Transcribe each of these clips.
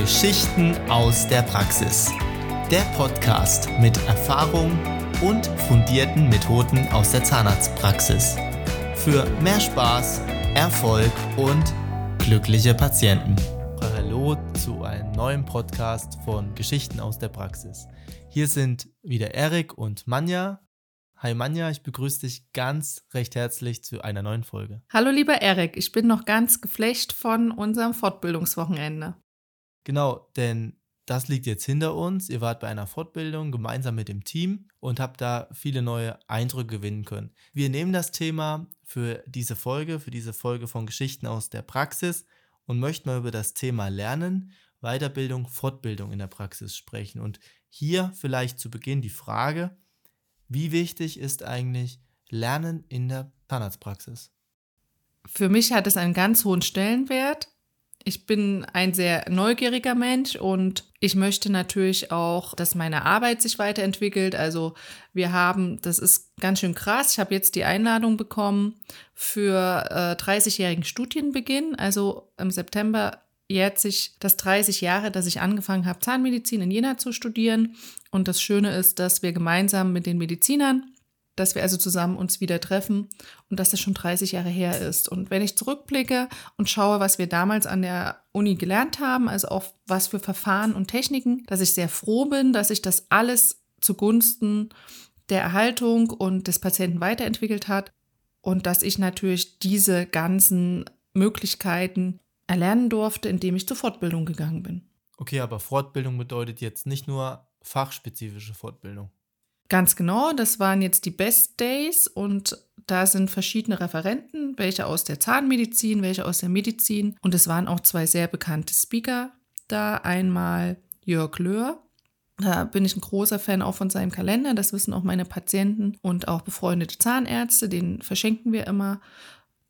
Geschichten aus der Praxis. Der Podcast mit Erfahrung und fundierten Methoden aus der Zahnarztpraxis. Für mehr Spaß, Erfolg und glückliche Patienten. Hallo zu einem neuen Podcast von Geschichten aus der Praxis. Hier sind wieder Erik und Manja. Hi Manja, ich begrüße dich ganz recht herzlich zu einer neuen Folge. Hallo lieber Erik, ich bin noch ganz geflecht von unserem Fortbildungswochenende. Genau, denn das liegt jetzt hinter uns. Ihr wart bei einer Fortbildung gemeinsam mit dem Team und habt da viele neue Eindrücke gewinnen können. Wir nehmen das Thema für diese Folge, für diese Folge von Geschichten aus der Praxis und möchten mal über das Thema Lernen, Weiterbildung, Fortbildung in der Praxis sprechen. Und hier vielleicht zu Beginn die Frage, wie wichtig ist eigentlich Lernen in der Zahnarztpraxis? Für mich hat es einen ganz hohen Stellenwert. Ich bin ein sehr neugieriger Mensch und ich möchte natürlich auch, dass meine Arbeit sich weiterentwickelt. Also wir haben, das ist ganz schön krass, ich habe jetzt die Einladung bekommen für äh, 30-jährigen Studienbeginn. Also im September jährt sich das 30 Jahre, dass ich angefangen habe, Zahnmedizin in Jena zu studieren. Und das Schöne ist, dass wir gemeinsam mit den Medizinern, dass wir also zusammen uns wieder treffen und dass das schon 30 Jahre her ist. Und wenn ich zurückblicke und schaue, was wir damals an der Uni gelernt haben, also auch was für Verfahren und Techniken, dass ich sehr froh bin, dass ich das alles zugunsten der Erhaltung und des Patienten weiterentwickelt hat und dass ich natürlich diese ganzen Möglichkeiten erlernen durfte, indem ich zur Fortbildung gegangen bin. Okay, aber Fortbildung bedeutet jetzt nicht nur fachspezifische Fortbildung. Ganz genau, das waren jetzt die Best Days und da sind verschiedene Referenten, welche aus der Zahnmedizin, welche aus der Medizin und es waren auch zwei sehr bekannte Speaker da. Einmal Jörg Löhr, da bin ich ein großer Fan auch von seinem Kalender, das wissen auch meine Patienten und auch befreundete Zahnärzte, den verschenken wir immer.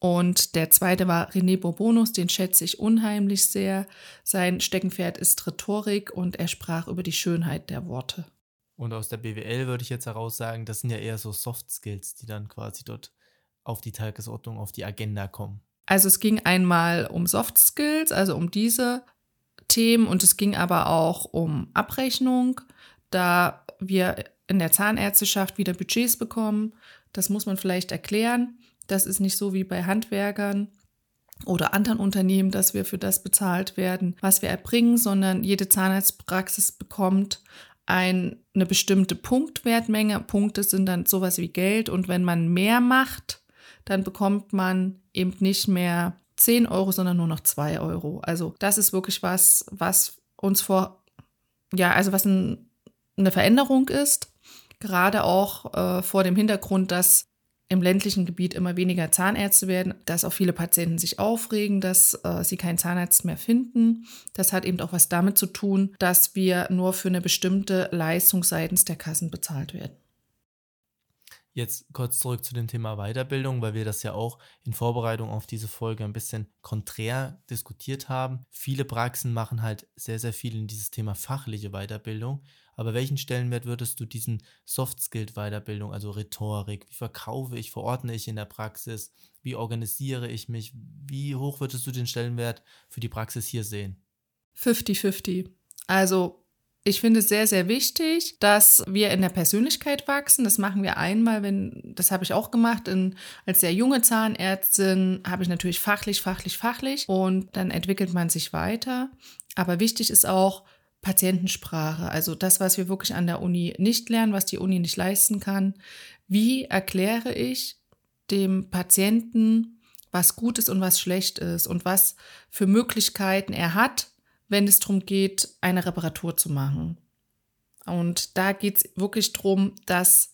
Und der zweite war René Bourbonus, den schätze ich unheimlich sehr. Sein Steckenpferd ist Rhetorik und er sprach über die Schönheit der Worte. Und aus der BWL würde ich jetzt heraus sagen, das sind ja eher so Soft Skills, die dann quasi dort auf die Tagesordnung, auf die Agenda kommen. Also es ging einmal um Soft Skills, also um diese Themen und es ging aber auch um Abrechnung, da wir in der Zahnärzteschaft wieder Budgets bekommen. Das muss man vielleicht erklären. Das ist nicht so wie bei Handwerkern oder anderen Unternehmen, dass wir für das bezahlt werden, was wir erbringen, sondern jede Zahnarztpraxis bekommt ein, eine bestimmte Punktwertmenge. Punkte sind dann sowas wie Geld und wenn man mehr macht, dann bekommt man eben nicht mehr 10 Euro, sondern nur noch 2 Euro. Also das ist wirklich was, was uns vor, ja, also was ein, eine Veränderung ist, gerade auch äh, vor dem Hintergrund, dass im ländlichen Gebiet immer weniger Zahnärzte werden, dass auch viele Patienten sich aufregen, dass äh, sie keinen Zahnarzt mehr finden. Das hat eben auch was damit zu tun, dass wir nur für eine bestimmte Leistung seitens der Kassen bezahlt werden. Jetzt kurz zurück zu dem Thema Weiterbildung, weil wir das ja auch in Vorbereitung auf diese Folge ein bisschen konträr diskutiert haben. Viele Praxen machen halt sehr, sehr viel in dieses Thema fachliche Weiterbildung. Aber welchen Stellenwert würdest du diesen Soft-Skill-Weiterbildung, also Rhetorik, wie verkaufe ich, verordne ich in der Praxis, wie organisiere ich mich, wie hoch würdest du den Stellenwert für die Praxis hier sehen? 50-50. Also ich finde es sehr, sehr wichtig, dass wir in der Persönlichkeit wachsen. Das machen wir einmal, wenn, das habe ich auch gemacht, in, als sehr junge Zahnärztin habe ich natürlich fachlich, fachlich, fachlich und dann entwickelt man sich weiter. Aber wichtig ist auch Patientensprache, also das, was wir wirklich an der Uni nicht lernen, was die Uni nicht leisten kann. Wie erkläre ich dem Patienten, was gut ist und was schlecht ist und was für Möglichkeiten er hat, wenn es darum geht, eine Reparatur zu machen. Und da geht es wirklich darum, dass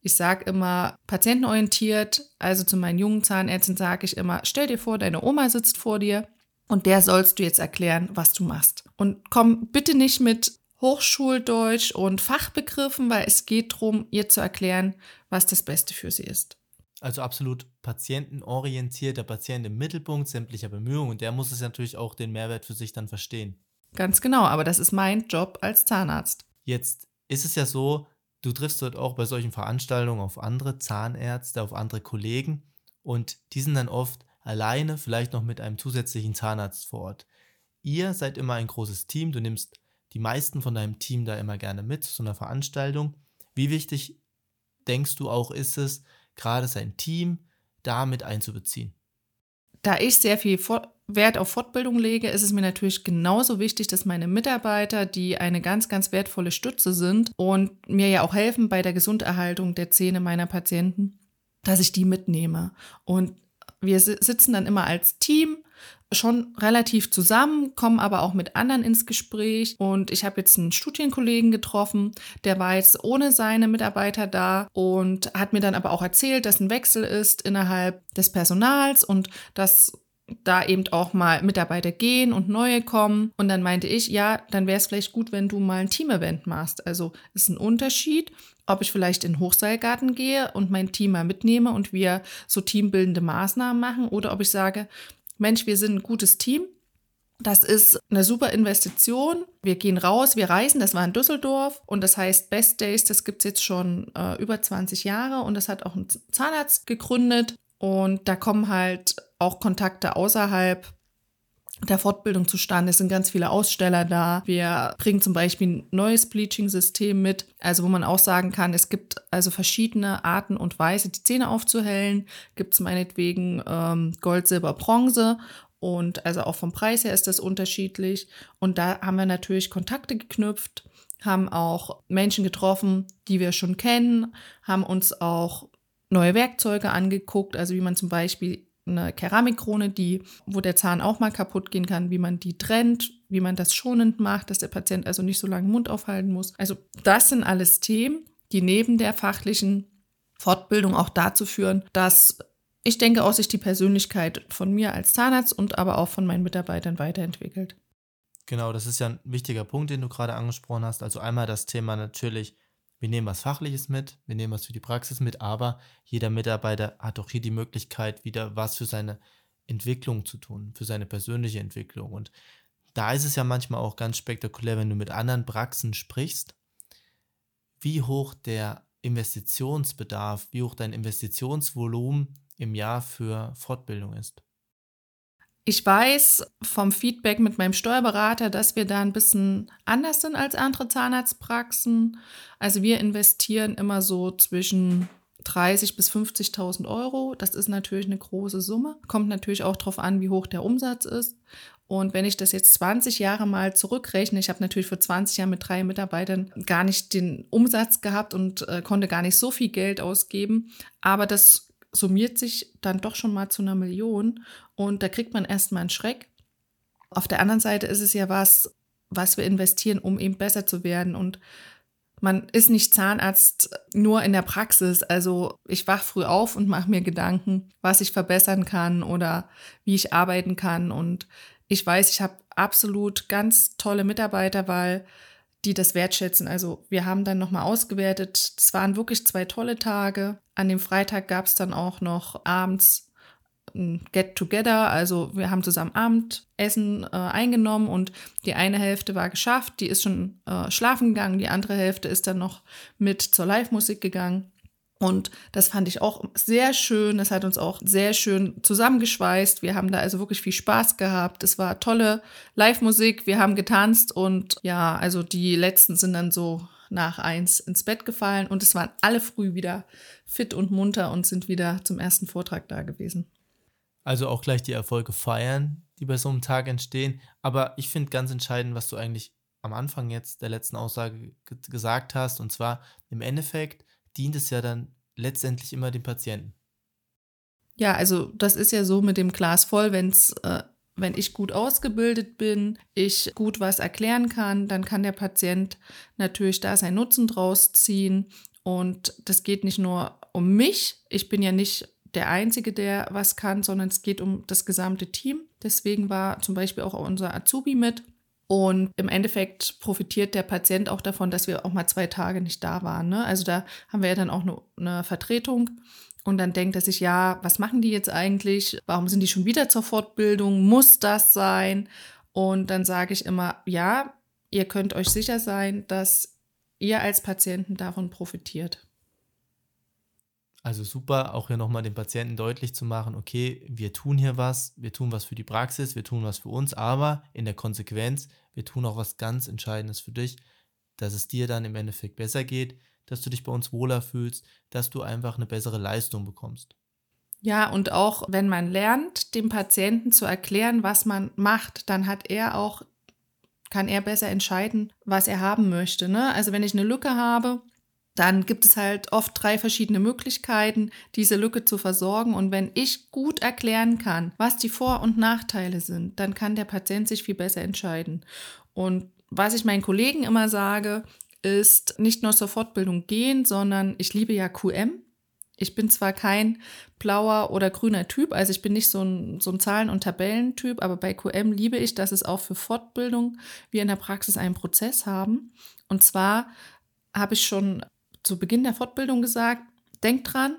ich sage immer patientenorientiert, also zu meinen jungen Zahnärzten sage ich immer, stell dir vor, deine Oma sitzt vor dir und der sollst du jetzt erklären, was du machst. Und komm bitte nicht mit Hochschuldeutsch und Fachbegriffen, weil es geht darum, ihr zu erklären, was das Beste für sie ist. Also absolut patientenorientiert, der Patient im Mittelpunkt sämtlicher Bemühungen und der muss es natürlich auch den Mehrwert für sich dann verstehen. Ganz genau, aber das ist mein Job als Zahnarzt. Jetzt ist es ja so, du triffst dort auch bei solchen Veranstaltungen auf andere Zahnärzte, auf andere Kollegen und die sind dann oft alleine, vielleicht noch mit einem zusätzlichen Zahnarzt vor Ort. Ihr seid immer ein großes Team, du nimmst die meisten von deinem Team da immer gerne mit zu einer Veranstaltung. Wie wichtig denkst du auch ist es, gerade sein Team da mit einzubeziehen? Da ich sehr viel Wert auf Fortbildung lege, ist es mir natürlich genauso wichtig, dass meine Mitarbeiter, die eine ganz, ganz wertvolle Stütze sind und mir ja auch helfen bei der Gesunderhaltung der Zähne meiner Patienten, dass ich die mitnehme. Und wir sitzen dann immer als Team schon relativ zusammen, kommen aber auch mit anderen ins Gespräch. Und ich habe jetzt einen Studienkollegen getroffen, der war jetzt ohne seine Mitarbeiter da und hat mir dann aber auch erzählt, dass ein Wechsel ist innerhalb des Personals und dass da eben auch mal Mitarbeiter gehen und neue kommen. Und dann meinte ich, ja, dann wäre es vielleicht gut, wenn du mal ein Team-Event machst. Also ist ein Unterschied, ob ich vielleicht in den Hochseilgarten gehe und mein Team mal mitnehme und wir so teambildende Maßnahmen machen oder ob ich sage, Mensch, wir sind ein gutes Team. Das ist eine super Investition. Wir gehen raus, wir reisen. Das war in Düsseldorf und das heißt Best Days. Das gibt es jetzt schon äh, über 20 Jahre und das hat auch ein Zahnarzt gegründet. Und da kommen halt auch Kontakte außerhalb der Fortbildung zustande. Es sind ganz viele Aussteller da. Wir bringen zum Beispiel ein neues Bleaching-System mit, also wo man auch sagen kann, es gibt also verschiedene Arten und Weise, die Zähne aufzuhellen. Gibt es meinetwegen ähm, Gold, Silber, Bronze. Und also auch vom Preis her ist das unterschiedlich. Und da haben wir natürlich Kontakte geknüpft, haben auch Menschen getroffen, die wir schon kennen, haben uns auch neue Werkzeuge angeguckt, also wie man zum Beispiel eine Keramikkrone, die, wo der Zahn auch mal kaputt gehen kann, wie man die trennt, wie man das schonend macht, dass der Patient also nicht so lange Mund aufhalten muss. Also das sind alles Themen, die neben der fachlichen Fortbildung auch dazu führen, dass ich denke, auch sich die Persönlichkeit von mir als Zahnarzt und aber auch von meinen Mitarbeitern weiterentwickelt. Genau, das ist ja ein wichtiger Punkt, den du gerade angesprochen hast. Also einmal das Thema natürlich wir nehmen was Fachliches mit, wir nehmen was für die Praxis mit, aber jeder Mitarbeiter hat auch hier die Möglichkeit, wieder was für seine Entwicklung zu tun, für seine persönliche Entwicklung. Und da ist es ja manchmal auch ganz spektakulär, wenn du mit anderen Praxen sprichst, wie hoch der Investitionsbedarf, wie hoch dein Investitionsvolumen im Jahr für Fortbildung ist. Ich weiß vom Feedback mit meinem Steuerberater, dass wir da ein bisschen anders sind als andere Zahnarztpraxen. Also wir investieren immer so zwischen 30 bis 50.000 Euro. Das ist natürlich eine große Summe. Kommt natürlich auch darauf an, wie hoch der Umsatz ist. Und wenn ich das jetzt 20 Jahre mal zurückrechne, ich habe natürlich vor 20 Jahren mit drei Mitarbeitern gar nicht den Umsatz gehabt und äh, konnte gar nicht so viel Geld ausgeben. Aber das summiert sich dann doch schon mal zu einer Million und da kriegt man erstmal einen Schreck. Auf der anderen Seite ist es ja was, was wir investieren, um eben besser zu werden und man ist nicht Zahnarzt nur in der Praxis. Also ich wach früh auf und mache mir Gedanken, was ich verbessern kann oder wie ich arbeiten kann. Und ich weiß, ich habe absolut ganz tolle Mitarbeiter, weil die das wertschätzen. Also wir haben dann nochmal ausgewertet. Es waren wirklich zwei tolle Tage. An dem Freitag gab es dann auch noch abends ein Get-Together. Also wir haben zusammen Abendessen äh, eingenommen und die eine Hälfte war geschafft. Die ist schon äh, schlafen gegangen. Die andere Hälfte ist dann noch mit zur Live-Musik gegangen. Und das fand ich auch sehr schön. Das hat uns auch sehr schön zusammengeschweißt. Wir haben da also wirklich viel Spaß gehabt. Es war tolle Live-Musik. Wir haben getanzt und ja, also die letzten sind dann so nach eins ins Bett gefallen und es waren alle früh wieder fit und munter und sind wieder zum ersten Vortrag da gewesen. Also auch gleich die Erfolge feiern, die bei so einem Tag entstehen. Aber ich finde ganz entscheidend, was du eigentlich am Anfang jetzt der letzten Aussage gesagt hast. Und zwar im Endeffekt dient es ja dann letztendlich immer dem Patienten. Ja, also das ist ja so mit dem Glas voll, wenn's, äh, wenn ich gut ausgebildet bin, ich gut was erklären kann, dann kann der Patient natürlich da seinen Nutzen draus ziehen. Und das geht nicht nur um mich. Ich bin ja nicht der Einzige, der was kann, sondern es geht um das gesamte Team. Deswegen war zum Beispiel auch unser Azubi mit. Und im Endeffekt profitiert der Patient auch davon, dass wir auch mal zwei Tage nicht da waren. Ne? Also da haben wir ja dann auch eine, eine Vertretung. Und dann denkt er sich, ja, was machen die jetzt eigentlich? Warum sind die schon wieder zur Fortbildung? Muss das sein? Und dann sage ich immer, ja, ihr könnt euch sicher sein, dass ihr als Patienten davon profitiert. Also super, auch hier nochmal den Patienten deutlich zu machen, okay, wir tun hier was, wir tun was für die Praxis, wir tun was für uns, aber in der Konsequenz, wir tun auch was ganz Entscheidendes für dich, dass es dir dann im Endeffekt besser geht, dass du dich bei uns wohler fühlst, dass du einfach eine bessere Leistung bekommst. Ja, und auch wenn man lernt, dem Patienten zu erklären, was man macht, dann hat er auch, kann er besser entscheiden, was er haben möchte. Ne? Also wenn ich eine Lücke habe, dann gibt es halt oft drei verschiedene Möglichkeiten, diese Lücke zu versorgen. Und wenn ich gut erklären kann, was die Vor- und Nachteile sind, dann kann der Patient sich viel besser entscheiden. Und was ich meinen Kollegen immer sage, ist nicht nur zur Fortbildung gehen, sondern ich liebe ja QM. Ich bin zwar kein blauer oder grüner Typ, also ich bin nicht so ein, so ein Zahlen- und Tabellentyp, aber bei QM liebe ich, dass es auch für Fortbildung wir in der Praxis einen Prozess haben. Und zwar habe ich schon zu Beginn der Fortbildung gesagt, denkt dran,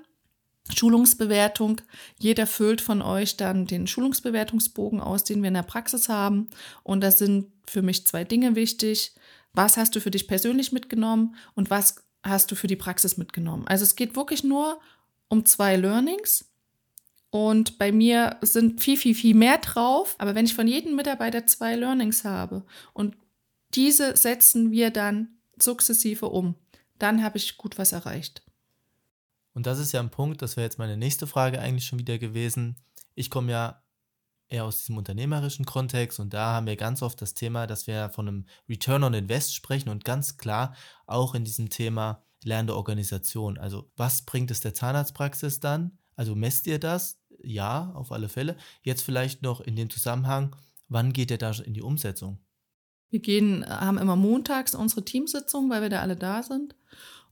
Schulungsbewertung. Jeder füllt von euch dann den Schulungsbewertungsbogen aus, den wir in der Praxis haben. Und da sind für mich zwei Dinge wichtig. Was hast du für dich persönlich mitgenommen und was hast du für die Praxis mitgenommen? Also es geht wirklich nur um zwei Learnings. Und bei mir sind viel, viel, viel mehr drauf. Aber wenn ich von jedem Mitarbeiter zwei Learnings habe und diese setzen wir dann sukzessive um, dann habe ich gut was erreicht. Und das ist ja ein Punkt, das wäre jetzt meine nächste Frage eigentlich schon wieder gewesen. Ich komme ja eher aus diesem unternehmerischen Kontext und da haben wir ganz oft das Thema, dass wir von einem Return on Invest sprechen und ganz klar auch in diesem Thema lernende Organisation. Also was bringt es der Zahnarztpraxis dann? Also messt ihr das? Ja, auf alle Fälle. Jetzt vielleicht noch in dem Zusammenhang, wann geht ihr da in die Umsetzung? Wir gehen, haben immer montags unsere Teamsitzung, weil wir da alle da sind.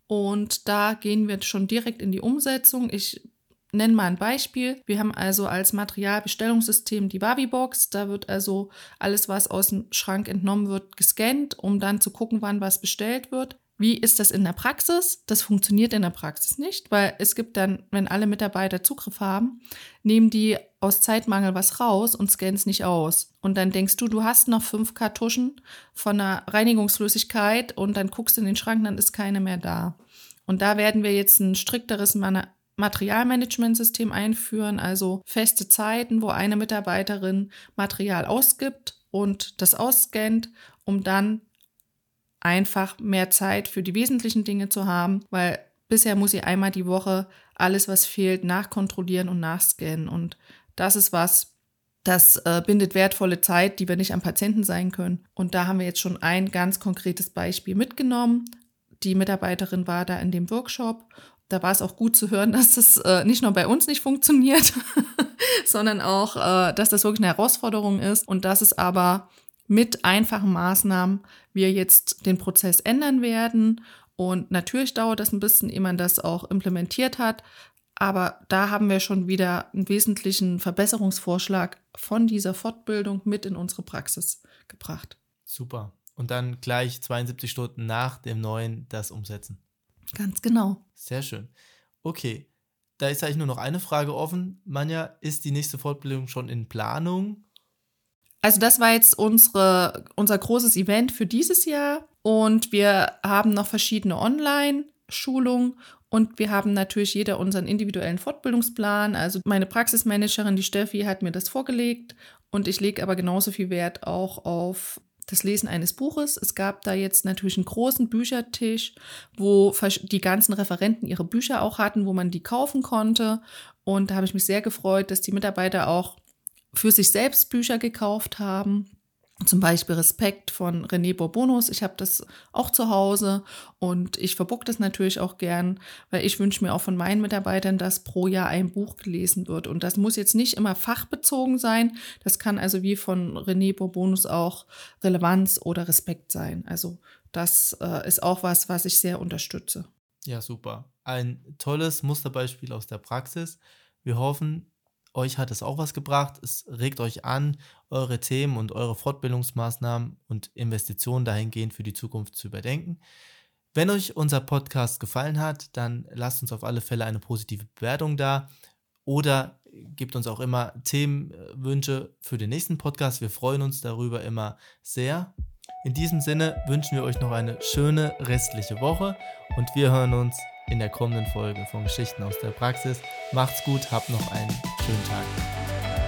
Und da gehen wir schon direkt in die Umsetzung. Ich nenne mal ein Beispiel. Wir haben also als Materialbestellungssystem die Wavi-Box. Da wird also alles, was aus dem Schrank entnommen wird, gescannt, um dann zu gucken, wann was bestellt wird. Wie ist das in der Praxis? Das funktioniert in der Praxis nicht, weil es gibt dann, wenn alle Mitarbeiter Zugriff haben, nehmen die aus Zeitmangel was raus und scannen es nicht aus. Und dann denkst du, du hast noch fünf Kartuschen von einer Reinigungsflüssigkeit und dann guckst in den Schrank, dann ist keine mehr da. Und da werden wir jetzt ein strikteres Materialmanagementsystem einführen, also feste Zeiten, wo eine Mitarbeiterin Material ausgibt und das ausscannt, um dann einfach mehr Zeit für die wesentlichen Dinge zu haben, weil bisher muss sie einmal die Woche alles, was fehlt, nachkontrollieren und nachscannen. Und das ist was, das äh, bindet wertvolle Zeit, die wir nicht am Patienten sein können. Und da haben wir jetzt schon ein ganz konkretes Beispiel mitgenommen. Die Mitarbeiterin war da in dem Workshop. Da war es auch gut zu hören, dass das äh, nicht nur bei uns nicht funktioniert, sondern auch, äh, dass das wirklich eine Herausforderung ist und dass es aber mit einfachen Maßnahmen wir jetzt den Prozess ändern werden. Und natürlich dauert das ein bisschen, ehe man das auch implementiert hat. Aber da haben wir schon wieder einen wesentlichen Verbesserungsvorschlag von dieser Fortbildung mit in unsere Praxis gebracht. Super. Und dann gleich 72 Stunden nach dem neuen das umsetzen. Ganz genau. Sehr schön. Okay, da ist eigentlich nur noch eine Frage offen. Manja, ist die nächste Fortbildung schon in Planung? Also das war jetzt unsere, unser großes Event für dieses Jahr und wir haben noch verschiedene Online-Schulungen und wir haben natürlich jeder unseren individuellen Fortbildungsplan. Also meine Praxismanagerin, die Steffi, hat mir das vorgelegt und ich lege aber genauso viel Wert auch auf das Lesen eines Buches. Es gab da jetzt natürlich einen großen Büchertisch, wo die ganzen Referenten ihre Bücher auch hatten, wo man die kaufen konnte. Und da habe ich mich sehr gefreut, dass die Mitarbeiter auch für sich selbst Bücher gekauft haben. Zum Beispiel Respekt von René Bourbonus. Ich habe das auch zu Hause und ich verbuck das natürlich auch gern, weil ich wünsche mir auch von meinen Mitarbeitern, dass pro Jahr ein Buch gelesen wird. Und das muss jetzt nicht immer fachbezogen sein. Das kann also wie von René Bourbonus auch Relevanz oder Respekt sein. Also das äh, ist auch was, was ich sehr unterstütze. Ja, super. Ein tolles Musterbeispiel aus der Praxis. Wir hoffen, euch hat es auch was gebracht. Es regt euch an, eure Themen und eure Fortbildungsmaßnahmen und Investitionen dahingehend für die Zukunft zu überdenken. Wenn euch unser Podcast gefallen hat, dann lasst uns auf alle Fälle eine positive Bewertung da oder gebt uns auch immer Themenwünsche für den nächsten Podcast. Wir freuen uns darüber immer sehr. In diesem Sinne wünschen wir euch noch eine schöne restliche Woche und wir hören uns in der kommenden Folge von Geschichten aus der Praxis. Macht's gut, habt noch einen schönen Tag.